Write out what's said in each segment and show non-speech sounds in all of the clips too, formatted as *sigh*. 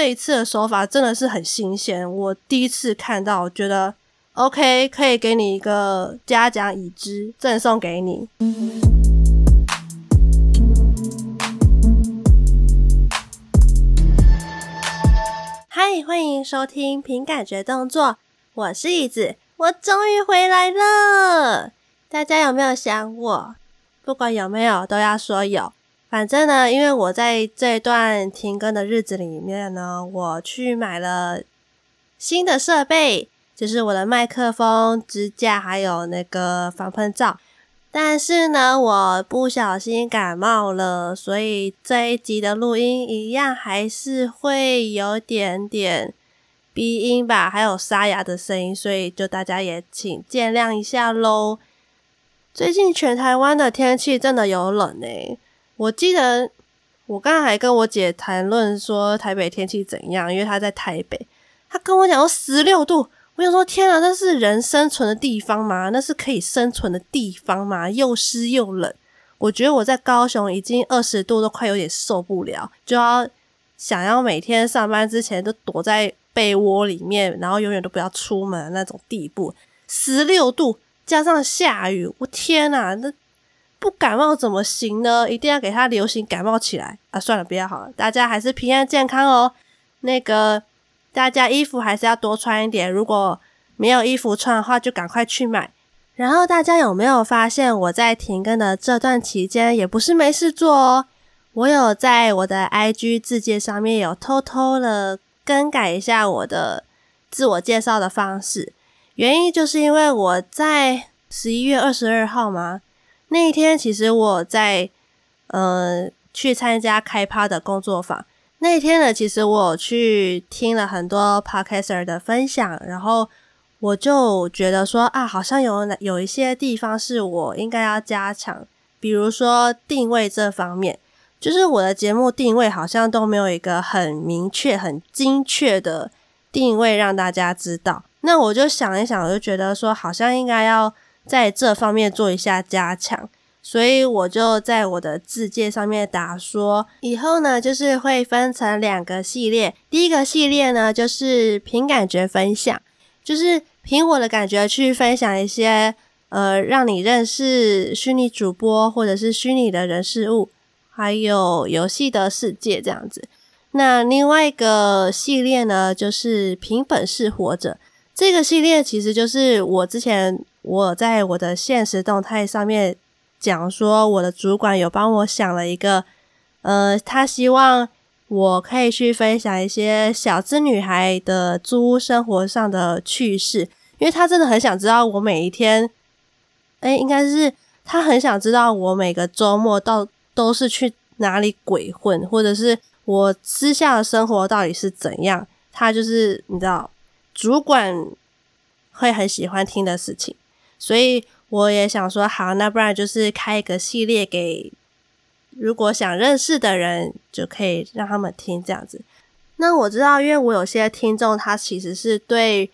这一次的手法真的是很新鲜，我第一次看到，觉得 OK，可以给你一个嘉奖已知，赠送给你。嗨，欢迎收听凭感觉动作，我是椅子，我终于回来了。大家有没有想我？不管有没有，都要说有。反正呢，因为我在这段停更的日子里面呢，我去买了新的设备，就是我的麦克风、支架，还有那个防喷罩。但是呢，我不小心感冒了，所以这一集的录音一样还是会有点点鼻音吧，还有沙哑的声音，所以就大家也请见谅一下喽。最近全台湾的天气真的有冷诶。我记得我刚才还跟我姐谈论说台北天气怎样，因为她在台北，她跟我讲说十六度，我想说天啊，那是人生存的地方吗？那是可以生存的地方吗？又湿又冷，我觉得我在高雄已经二十度都快有点受不了，就要想要每天上班之前都躲在被窝里面，然后永远都不要出门那种地步。十六度加上下雨，我天啊，那。不感冒怎么行呢？一定要给他流行感冒起来啊！算了，不要好了，大家还是平安健康哦。那个，大家衣服还是要多穿一点，如果没有衣服穿的话，就赶快去买。然后大家有没有发现，我在停更的这段期间，也不是没事做哦。我有在我的 IG 字介上面有偷偷的更改一下我的自我介绍的方式，原因就是因为我在十一月二十二号嘛。那一天，其实我在呃去参加开趴的工作坊。那一天呢，其实我去听了很多 podcaster 的分享，然后我就觉得说啊，好像有有一些地方是我应该要加强，比如说定位这方面，就是我的节目定位好像都没有一个很明确、很精确的定位让大家知道。那我就想一想，我就觉得说，好像应该要。在这方面做一下加强，所以我就在我的字介上面打说，以后呢就是会分成两个系列。第一个系列呢就是凭感觉分享，就是凭我的感觉去分享一些呃让你认识虚拟主播或者是虚拟的人事物，还有游戏的世界这样子。那另外一个系列呢就是凭本事活着，这个系列其实就是我之前。我在我的现实动态上面讲说，我的主管有帮我想了一个，呃，他希望我可以去分享一些小资女孩的租屋生活上的趣事，因为他真的很想知道我每一天，诶，应该是他很想知道我每个周末到都是去哪里鬼混，或者是我私下的生活到底是怎样，他就是你知道，主管会很喜欢听的事情。所以我也想说，好，那不然就是开一个系列给如果想认识的人，就可以让他们听这样子。那我知道，因为我有些听众他其实是对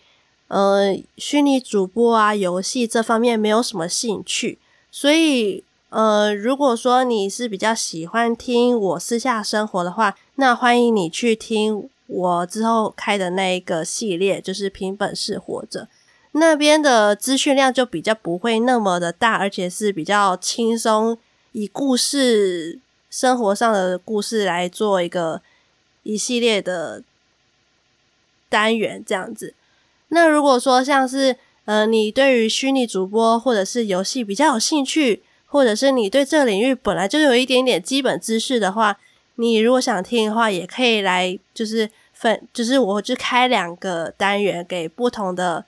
呃虚拟主播啊、游戏这方面没有什么兴趣，所以呃，如果说你是比较喜欢听我私下生活的话，那欢迎你去听我之后开的那一个系列，就是凭本事活着。那边的资讯量就比较不会那么的大，而且是比较轻松，以故事、生活上的故事来做一个一系列的单元这样子。那如果说像是呃，你对于虚拟主播或者是游戏比较有兴趣，或者是你对这个领域本来就有一点点基本知识的话，你如果想听的话，也可以来就是分，就是我就开两个单元给不同的。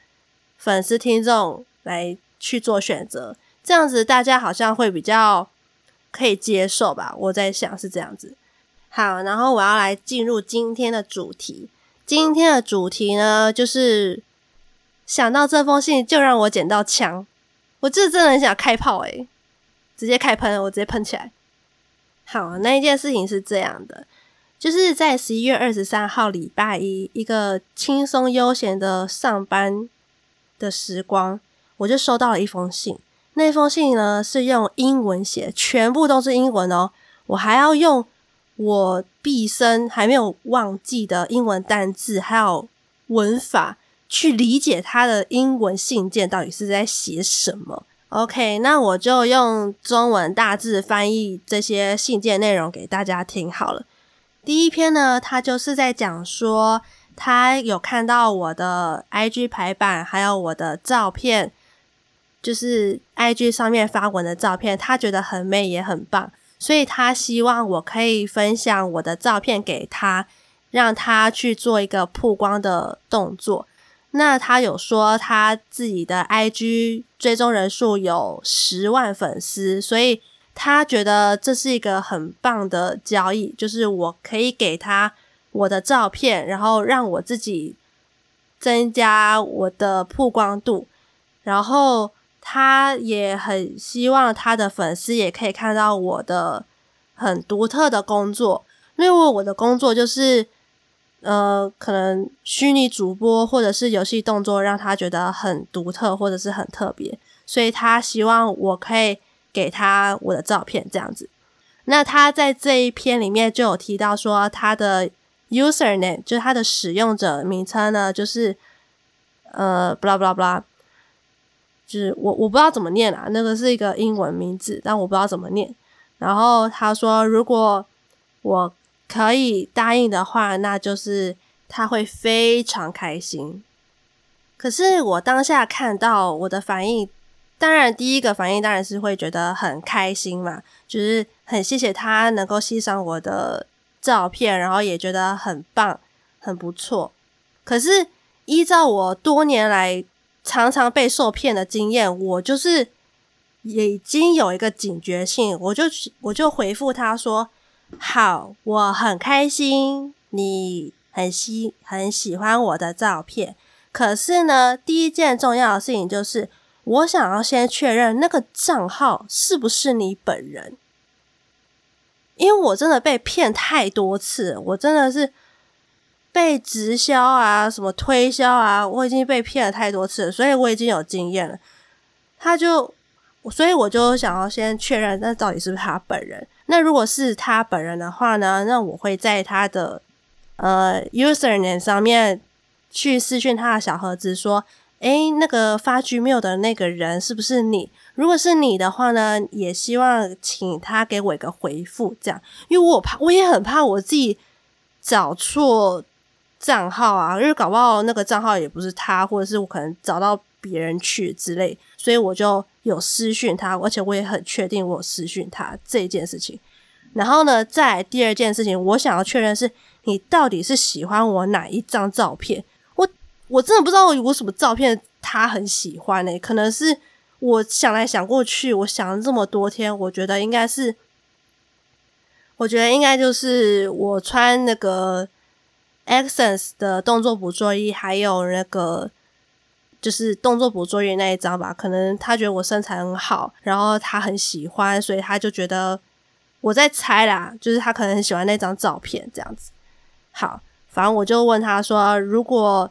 粉丝听众来去做选择，这样子大家好像会比较可以接受吧？我在想是这样子。好，然后我要来进入今天的主题。今天的主题呢，就是想到这封信就让我捡到枪。我这真的很想开炮诶，直接开喷，我直接喷起来。好，那一件事情是这样的，就是在十一月二十三号礼拜一，一个轻松悠闲的上班的时光，我就收到了一封信。那封信呢，是用英文写，全部都是英文哦。我还要用我毕生还没有忘记的英文单字，还有文法，去理解他的英文信件到底是在写什么。OK，那我就用中文大致翻译这些信件内容给大家听好了。第一篇呢，他就是在讲说，他有看到我的 IG 排版，还有我的照片，就是 IG 上面发文的照片，他觉得很美也很棒。所以他希望我可以分享我的照片给他，让他去做一个曝光的动作。那他有说他自己的 IG 追踪人数有十万粉丝，所以他觉得这是一个很棒的交易，就是我可以给他我的照片，然后让我自己增加我的曝光度，然后。他也很希望他的粉丝也可以看到我的很独特的工作，因为我的工作就是，呃，可能虚拟主播或者是游戏动作让他觉得很独特或者是很特别，所以他希望我可以给他我的照片这样子。那他在这一篇里面就有提到说，他的 username 就是他的使用者名称呢，就是呃，blah blah blah。就是我我不知道怎么念啊，那个是一个英文名字，但我不知道怎么念。然后他说，如果我可以答应的话，那就是他会非常开心。可是我当下看到我的反应，当然第一个反应当然是会觉得很开心嘛，就是很谢谢他能够欣赏我的照片，然后也觉得很棒，很不错。可是依照我多年来。常常被受骗的经验，我就是已经有一个警觉性，我就我就回复他说：“好，我很开心，你很喜很喜欢我的照片。可是呢，第一件重要的事情就是，我想要先确认那个账号是不是你本人，因为我真的被骗太多次，我真的是。”被直销啊，什么推销啊，我已经被骗了太多次，所以我已经有经验了。他就，所以我就想要先确认，那到底是不是他本人？那如果是他本人的话呢？那我会在他的呃 username 上面去私讯他的小盒子，说：“诶，那个发 Gmail 的那个人是不是你？如果是你的话呢，也希望请他给我一个回复，这样，因为我怕，我也很怕我自己找错。”账号啊，因为搞不好那个账号也不是他，或者是我可能找到别人去之类，所以我就有私讯他，而且我也很确定我私讯他这件事情。然后呢，再第二件事情，我想要确认是你到底是喜欢我哪一张照片？我我真的不知道我什么照片他很喜欢呢、可能是我想来想过去，我想了这么多天，我觉得应该是，我觉得应该就是我穿那个。Accents 的动作捕捉衣，还有那个就是动作捕捉仪那一张吧，可能他觉得我身材很好，然后他很喜欢，所以他就觉得我在猜啦，就是他可能很喜欢那张照片这样子。好，反正我就问他说，如果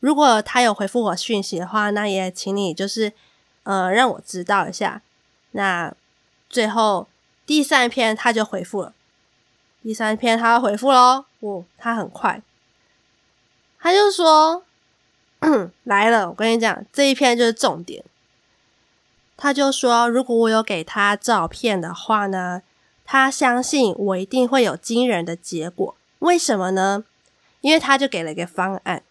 如果他有回复我讯息的话，那也请你就是呃让我知道一下。那最后第三篇他就回复了。第三篇他回复喽，哦，他很快，他就说 *clears throat* 来了，我跟你讲，这一篇就是重点。他就说，如果我有给他照片的话呢，他相信我一定会有惊人的结果。为什么呢？因为他就给了一个方案，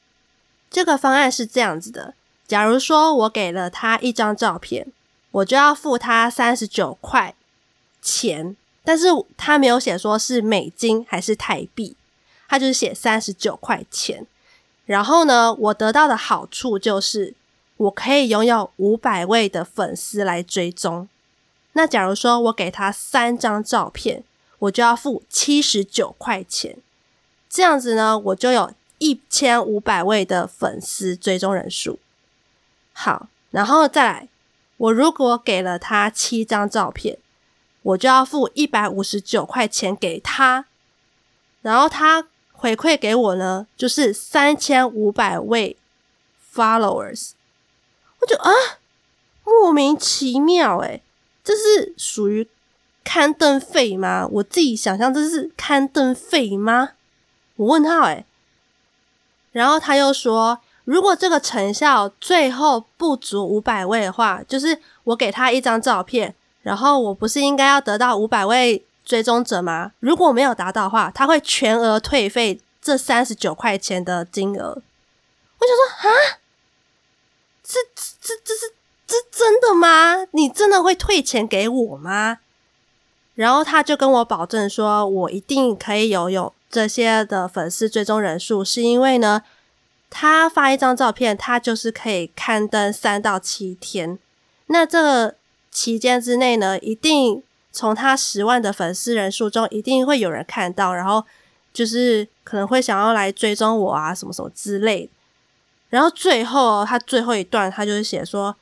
这个方案是这样子的：假如说我给了他一张照片，我就要付他三十九块钱。但是他没有写说是美金还是台币，他就是写三十九块钱。然后呢，我得到的好处就是我可以拥有五百位的粉丝来追踪。那假如说我给他三张照片，我就要付七十九块钱。这样子呢，我就有一千五百位的粉丝追踪人数。好，然后再来，我如果给了他七张照片。我就要付一百五十九块钱给他，然后他回馈给我呢，就是三千五百位 followers。我就啊，莫名其妙诶，这是属于刊登费吗？我自己想象这是刊登费吗？我问他诶，然后他又说，如果这个成效最后不足五百位的话，就是我给他一张照片，然后我不是应该要得到五百位追踪者吗？如果没有达到的话，他会全额退费这三十九块钱的金额。我想说啊，这这这是这真的吗？你真的会退钱给我吗？然后他就跟我保证说，我一定可以有有这些的粉丝追踪人数，是因为呢，他发一张照片，他就是可以刊登三到七天。那这个期间之内呢，一定从他十万的粉丝人数中，一定会有人看到，然后就是可能会想要来追踪我啊，什么什么之类。然后最后他最后一段，他就是写说，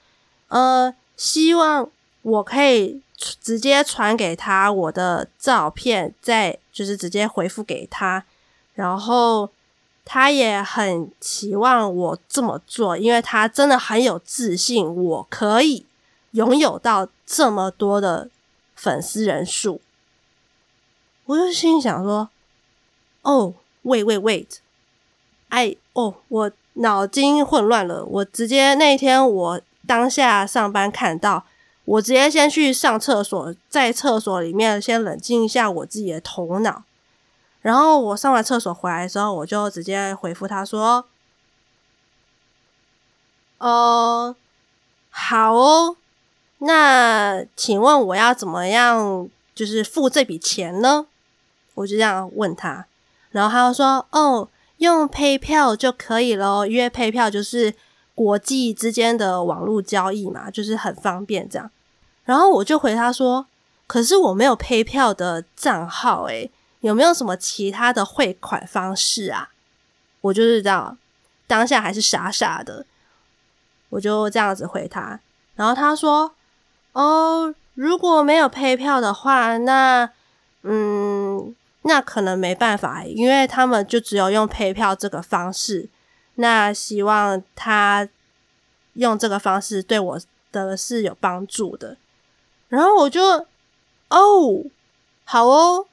呃，希望我可以。直接传给他我的照片，再就是直接回复给他，然后他也很期望我这么做，因为他真的很有自信，我可以拥有到这么多的粉丝人数。我就心想说：“哦，wait wait wait，哎，哦，我脑筋混乱了。我直接那天我当下上班看到。”我直接先去上厕所，在厕所里面先冷静一下我自己的头脑，然后我上完厕所回来的时候，我就直接回复他说：“哦，好哦，那请问我要怎么样就是付这笔钱呢？”我就这样问他，然后他就说：“哦，用 pay 票就可以了，因为 pay 票就是。”国际之间的网络交易嘛，就是很方便这样。然后我就回他说：“可是我没有 pay 票的账号，诶，有没有什么其他的汇款方式啊？”我就是这样，当下还是傻傻的，我就这样子回他。然后他说：“哦，如果没有配票的话，那嗯，那可能没办法，因为他们就只有用配票这个方式。”那希望他用这个方式对我的是有帮助的，然后我就哦，好哦，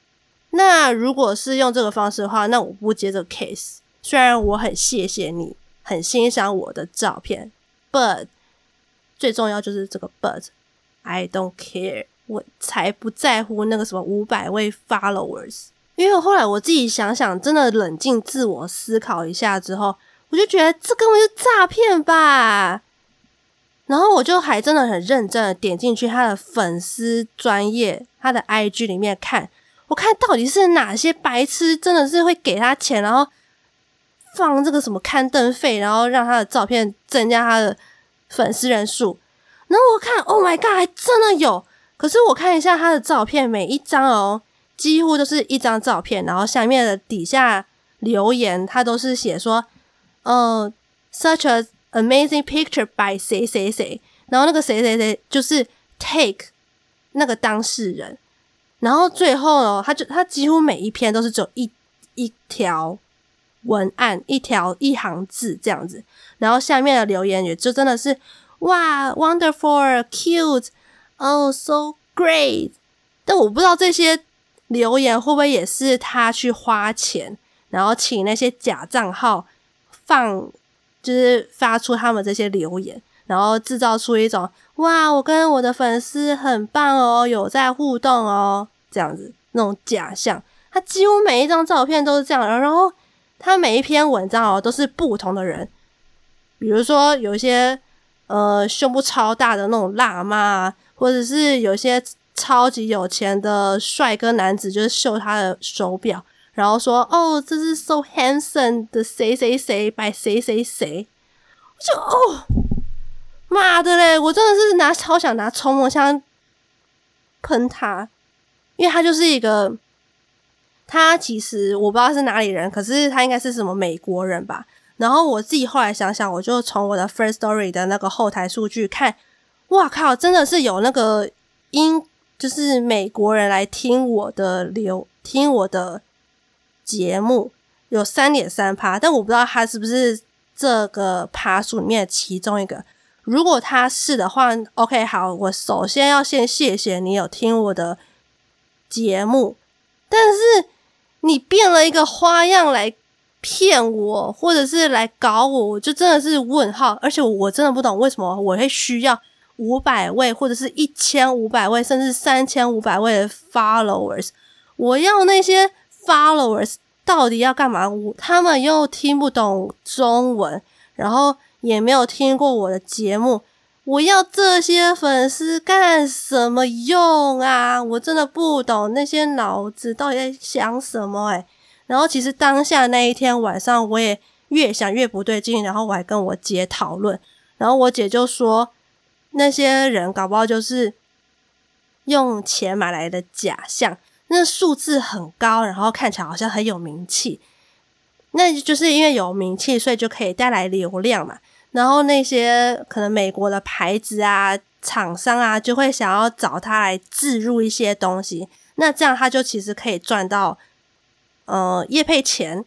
那如果是用这个方式的话，那我不接这个 case。虽然我很谢谢你，很欣赏我的照片，but 最重要就是这个 I don't care，我才不在乎那个什么五百位 followers。因为后来我自己想想，真的冷静自我思考一下之后。我就觉得这根本就诈骗吧，然后我就还真的很认真的点进去他的粉丝专业，他的 IG 里面看，我看到底是哪些白痴真的是会给他钱，然后放这个什么刊登费，然后让他的照片增加他的粉丝人数。然后我看，Oh my God，还真的有。可是我看一下他的照片，每一张哦，几乎都是一张照片，然后下面的底下留言，他都是写说。哦、uh，such a amazing picture by 谁谁谁，然后那个谁谁谁就是 take 那个当事人，然后最后呢，他就他几乎每一篇都是只有一一条文案，一条一行字这样子，然后下面的留言也就真的是哇，wonderful，cute，oh so great，但我不知道这些留言会不会也是他去花钱，然后请那些假账号。放就是发出他们这些留言，然后制造出一种哇，我跟我的粉丝很棒哦，有在互动哦，这样子那种假象。他几乎每一张照片都是这样，然后他每一篇文章哦都是不同的人，比如说有一些呃胸部超大的那种辣妈，或者是有些超级有钱的帅哥男子，就是秀他的手表。然后说哦，这是 so handsome 的谁谁谁 by 谁谁谁，我就哦，妈的嘞！我真的是拿超想拿冲锋枪喷他，因为他就是一个，他其实我不知道是哪里人，可是他应该是什么美国人吧。然后我自己后来想想，我就从我的 first story 的那个后台数据看，哇靠，真的是有那个英，就是美国人来听我的流，听我的。节目有三点三趴，但我不知道他是不是这个趴数里面其中一个。如果他是的话，OK，好，我首先要先谢谢你有听我的节目，但是你变了一个花样来骗我，或者是来搞我，我就真的是问号。而且我真的不懂为什么我会需要五百位，或者是一千五百位，甚至三千五百位的 followers。我要那些 followers 到底要干嘛？我他们又听不懂中文，然后也没有听过我的节目。我要这些粉丝干什么用啊？我真的不懂那些脑子到底在想什么诶。然后其实当下那一天晚上，我也越想越不对劲，然后我还跟我姐讨论，然后我姐就说，那些人搞不好就是用钱买来的假象，那数字很高，然后看起来好像很有名气，那就是因为有名气，所以就可以带来流量嘛。然后那些可能美国的牌子啊、厂商啊，就会想要找他来置入一些东西，那这样他就其实可以赚到呃业配钱，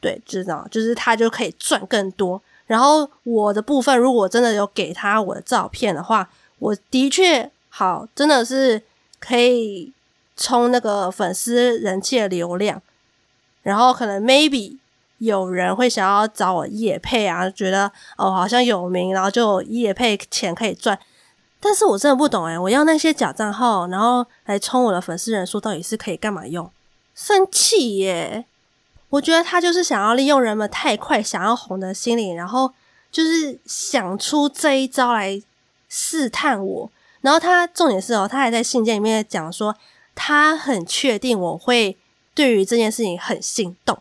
对，知道，就是他就可以赚更多。然后我的部分，如果真的有给他我的照片的话，我的确好，真的是可以冲那个粉丝人气的流量，然后可能 maybe。有人会想要找我业配啊，觉得哦好像有名，然后就业配钱可以赚。但是我真的不懂诶，我要那些假账号，然后来充我的粉丝人数，到底是可以干嘛用？生气耶！我觉得他就是想要利用人们太快想要红的心理，然后就是想出这一招来试探我。然后他重点是哦，他还在信件里面讲说，他很确定我会对于这件事情很心动。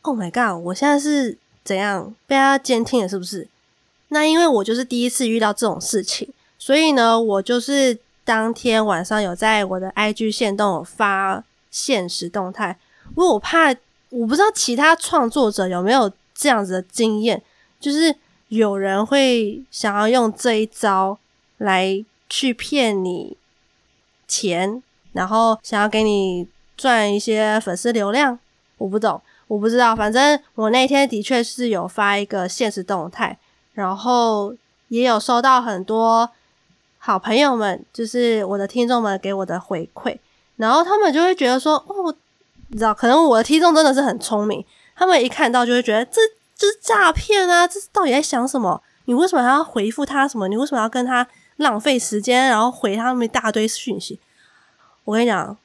Oh my god！我现在是怎样被他监听了？是不是？那因为我就是第一次遇到这种事情，所以呢，我就是当天晚上有在我的 IG 线动有发现实动态，因为我怕我不知道其他创作者有没有这样子的经验，就是有人会想要用这一招来去骗你钱，然后想要给你赚一些粉丝流量，我不懂。我不知道，反正我那天的确是有发一个现实动态，然后也有收到很多好朋友们，就是我的听众们给我的回馈，然后他们就会觉得说，哦，你知道，可能我的听众真的是很聪明，他们一看到就会觉得这这是诈骗啊，这到底在想什么？你为什么还要回复他什么？你为什么要跟他浪费时间，然后回他们一大堆讯息？我跟你讲。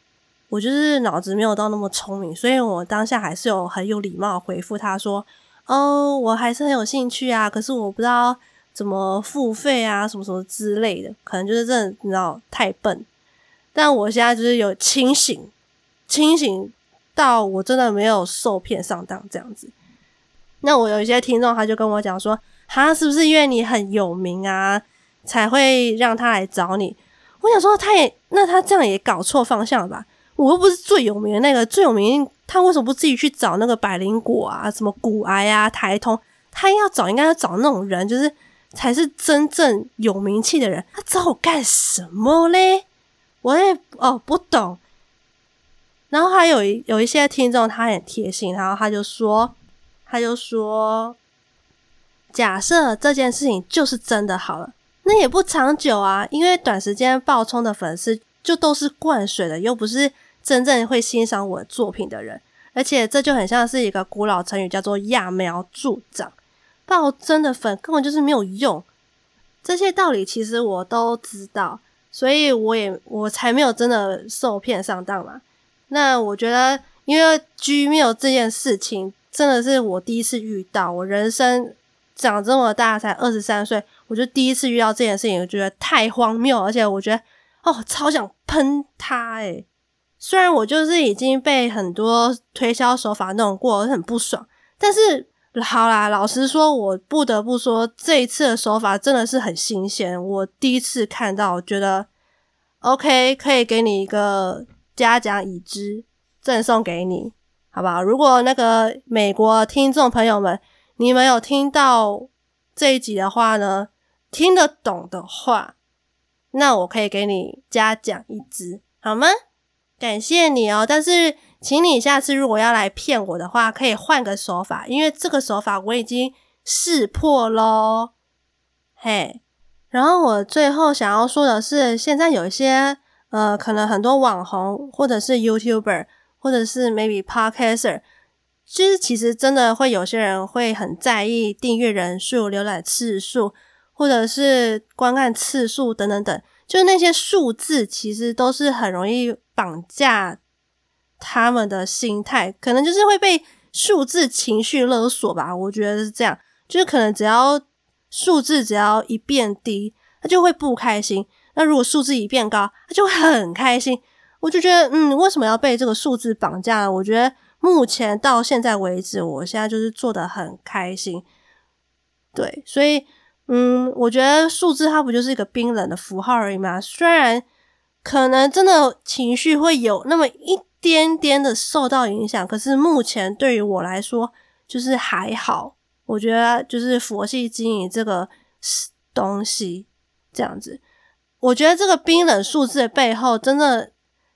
我就是脑子没有到那么聪明，所以我当下还是有很有礼貌回复他说：“哦，我还是很有兴趣啊，可是我不知道怎么付费啊，什么什么之类的，可能就是真的你知道太笨。但我现在就是有清醒，清醒到我真的没有受骗上当这样子。那我有一些听众他就跟我讲说：他，是不是因为你很有名啊，才会让他来找你？我想说，他也那他这样也搞错方向了吧？”我又不是最有名的那个，最有名他为什么不自己去找那个百灵果啊，什么股癌啊、台通？他要找应该要找那种人，就是才是真正有名气的人。他找我干什么嘞？我也哦不懂。然后还有一有一些听众他很贴心，然后他就说，他就说，假设这件事情就是真的好了，那也不长久啊，因为短时间爆冲的粉丝就都是灌水的，又不是。真正会欣赏我作品的人，而且这就很像是一个古老成语，叫做揠苗助长。爆真的粉根本就是没有用，这些道理其实我都知道，所以我也我才没有真的受骗上当嘛。那我觉得，因为 Gmail 这件事情真的是我第一次遇到，我人生长这么大才二十三岁，我就第一次遇到这件事情，我觉得太荒谬，而且我觉得哦，超想喷他诶。虽然我就是已经被很多推销手法弄过，我很不爽，但是好啦，老实说，我不得不说这一次的手法真的是很新鲜。我第一次看到，我觉得 OK，可以给你一个嘉奖已知，赠送给你，好不好？如果那个美国听众朋友们，你们有听到这一集的话呢，听得懂的话，那我可以给你嘉奖一支，好吗？感谢你哦，但是请你下次如果要来骗我的话，可以换个手法，因为这个手法我已经识破喽。嘿，然后我最后想要说的是，现在有一些呃，可能很多网红或者是 YouTuber 或者是 maybe Podcaster，其实其实真的会有些人会很在意订阅人数、浏览次数或者是观看次数等等等，就是那些数字其实都是很容易绑架他们的心态，可能就是会被数字情绪勒索吧。我觉得是这样，就是可能只要数字只要一变低，他就会不开心。那如果数字一变高，他就很开心。我就觉得，嗯，为什么要被这个数字绑架呢？我觉得目前到现在为止，我现在就是做的很开心。对，所以，嗯，我觉得数字它不就是一个冰冷的符号而已嘛？虽然可能真的情绪会有那么一点点的受到影响，可是目前对于我来说就是还好。我觉得就是佛系经营这个东西这样子。我觉得这个冰冷数字的背后，真的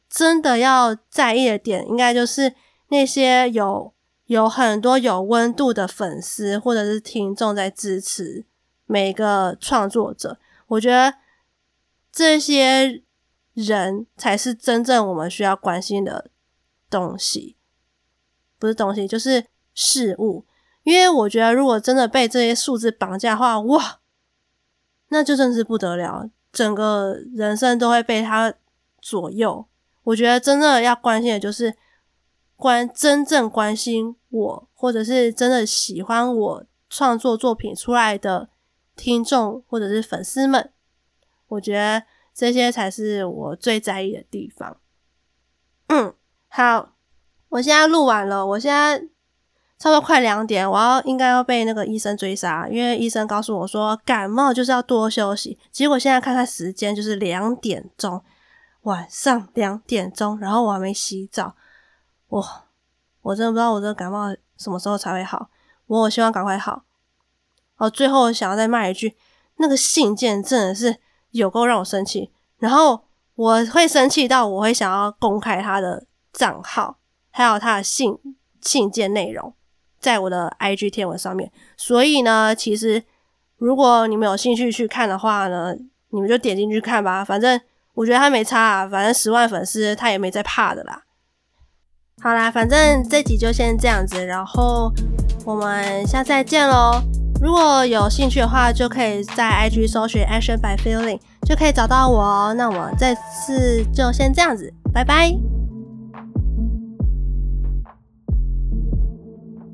真的要在意的点，应该就是那些有有很多有温度的粉丝或者是听众在支持每个创作者。我觉得这些人才是真正我们需要关心的东西，不是东西，就是事物。因为我觉得，如果真的被这些数字绑架的话，哇，那就真是不得了。整个人生都会被他左右。我觉得真的要关心的就是关真正关心我，或者是真的喜欢我创作作品出来的听众或者是粉丝们。我觉得这些才是我最在意的地方。嗯，好，我现在录完了，我现在。差不多快两点，我要应该要被那个医生追杀，因为医生告诉我说感冒就是要多休息。结果现在看看时间，就是两点钟，晚上两点钟，然后我还没洗澡，我！我真的不知道我这个感冒什么时候才会好，我希望赶快好。哦，最后想要再骂一句，那个信件真的是有够让我生气，然后我会生气到我会想要公开他的账号，还有他的信信件内容。在我的 IG 贴文上面，所以呢，其实如果你们有兴趣去看的话呢，你们就点进去看吧。反正我觉得他没差啊，反正十万粉丝他也没在怕的啦。好啦，反正这集就先这样子，然后我们下次再见喽。如果有兴趣的话，就可以在 IG 搜寻 Action by Feeling，就可以找到我哦。那我这次就先这样子，拜拜。